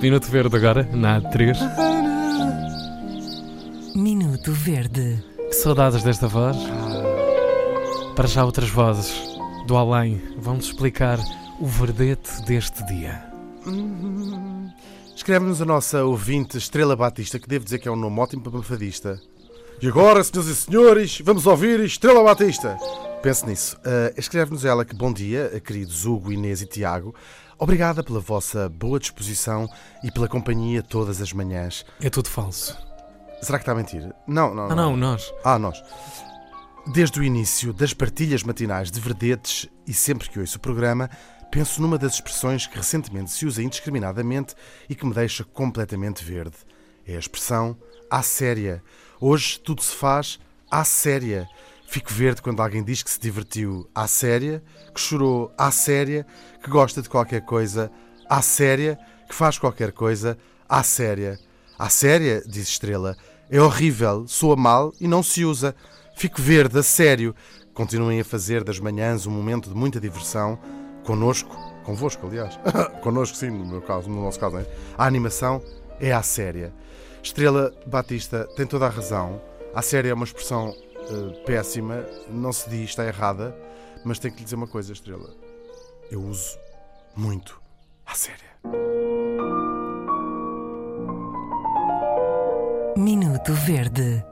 Minuto Verde agora, na A3. Minuto Verde. Que saudades desta voz. Para já outras vozes do além vão-nos explicar o verdete deste dia. Escreve-nos a nossa ouvinte Estrela Batista, que devo dizer que é um nome ótimo para fadista. E agora, senhoras e senhores, vamos ouvir Estrela Batista. Pense nisso. Uh, Escreve-nos ela que bom dia, queridos Hugo, Inês e Tiago. Obrigada pela vossa boa disposição e pela companhia todas as manhãs. É tudo falso. Será que está a mentir? Não, não, Ah, não, nós. Ah, nós. Desde o início das partilhas matinais de verdetes e sempre que ouço o programa, penso numa das expressões que recentemente se usa indiscriminadamente e que me deixa completamente verde. É a expressão à séria. Hoje tudo se faz à séria. Fico verde quando alguém diz que se divertiu à séria, que chorou à séria, que gosta de qualquer coisa à séria, que faz qualquer coisa à séria. À séria, diz Estrela, é horrível, soa mal e não se usa. Fico verde, a sério. Continuem a fazer das manhãs um momento de muita diversão. Connosco, convosco, aliás. Connosco, sim, no meu caso, no nosso caso, é? A animação é à séria. Estrela Batista tem toda a razão. A séria é uma expressão péssima, não se diz, está errada, mas tenho que lhe dizer uma coisa, Estrela. Eu uso muito a séria. Minuto Verde.